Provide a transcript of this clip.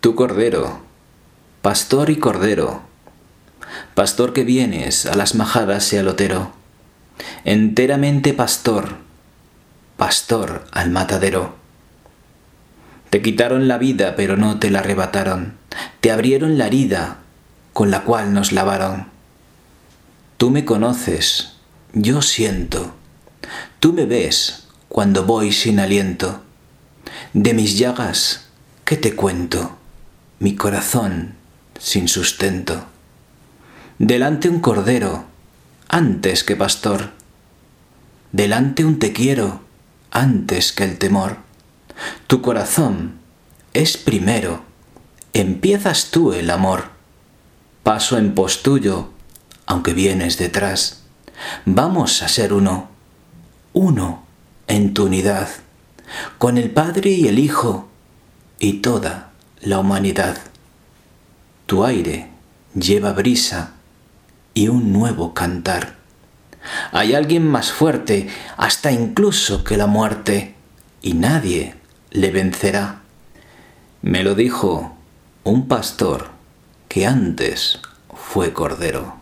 Tu cordero, pastor y cordero, pastor que vienes a las majadas y al otero, enteramente pastor, pastor al matadero. Te quitaron la vida, pero no te la arrebataron, te abrieron la herida con la cual nos lavaron. Tú me conoces, yo siento, tú me ves cuando voy sin aliento. De mis llagas, ¿qué te cuento? Mi corazón sin sustento. Delante un cordero, antes que pastor. Delante un te quiero, antes que el temor. Tu corazón es primero, empiezas tú el amor. Paso en pos tuyo, aunque vienes detrás. Vamos a ser uno, uno en tu unidad, con el Padre y el Hijo y toda la humanidad. Tu aire lleva brisa y un nuevo cantar. Hay alguien más fuerte, hasta incluso que la muerte, y nadie le vencerá. Me lo dijo un pastor que antes fue cordero.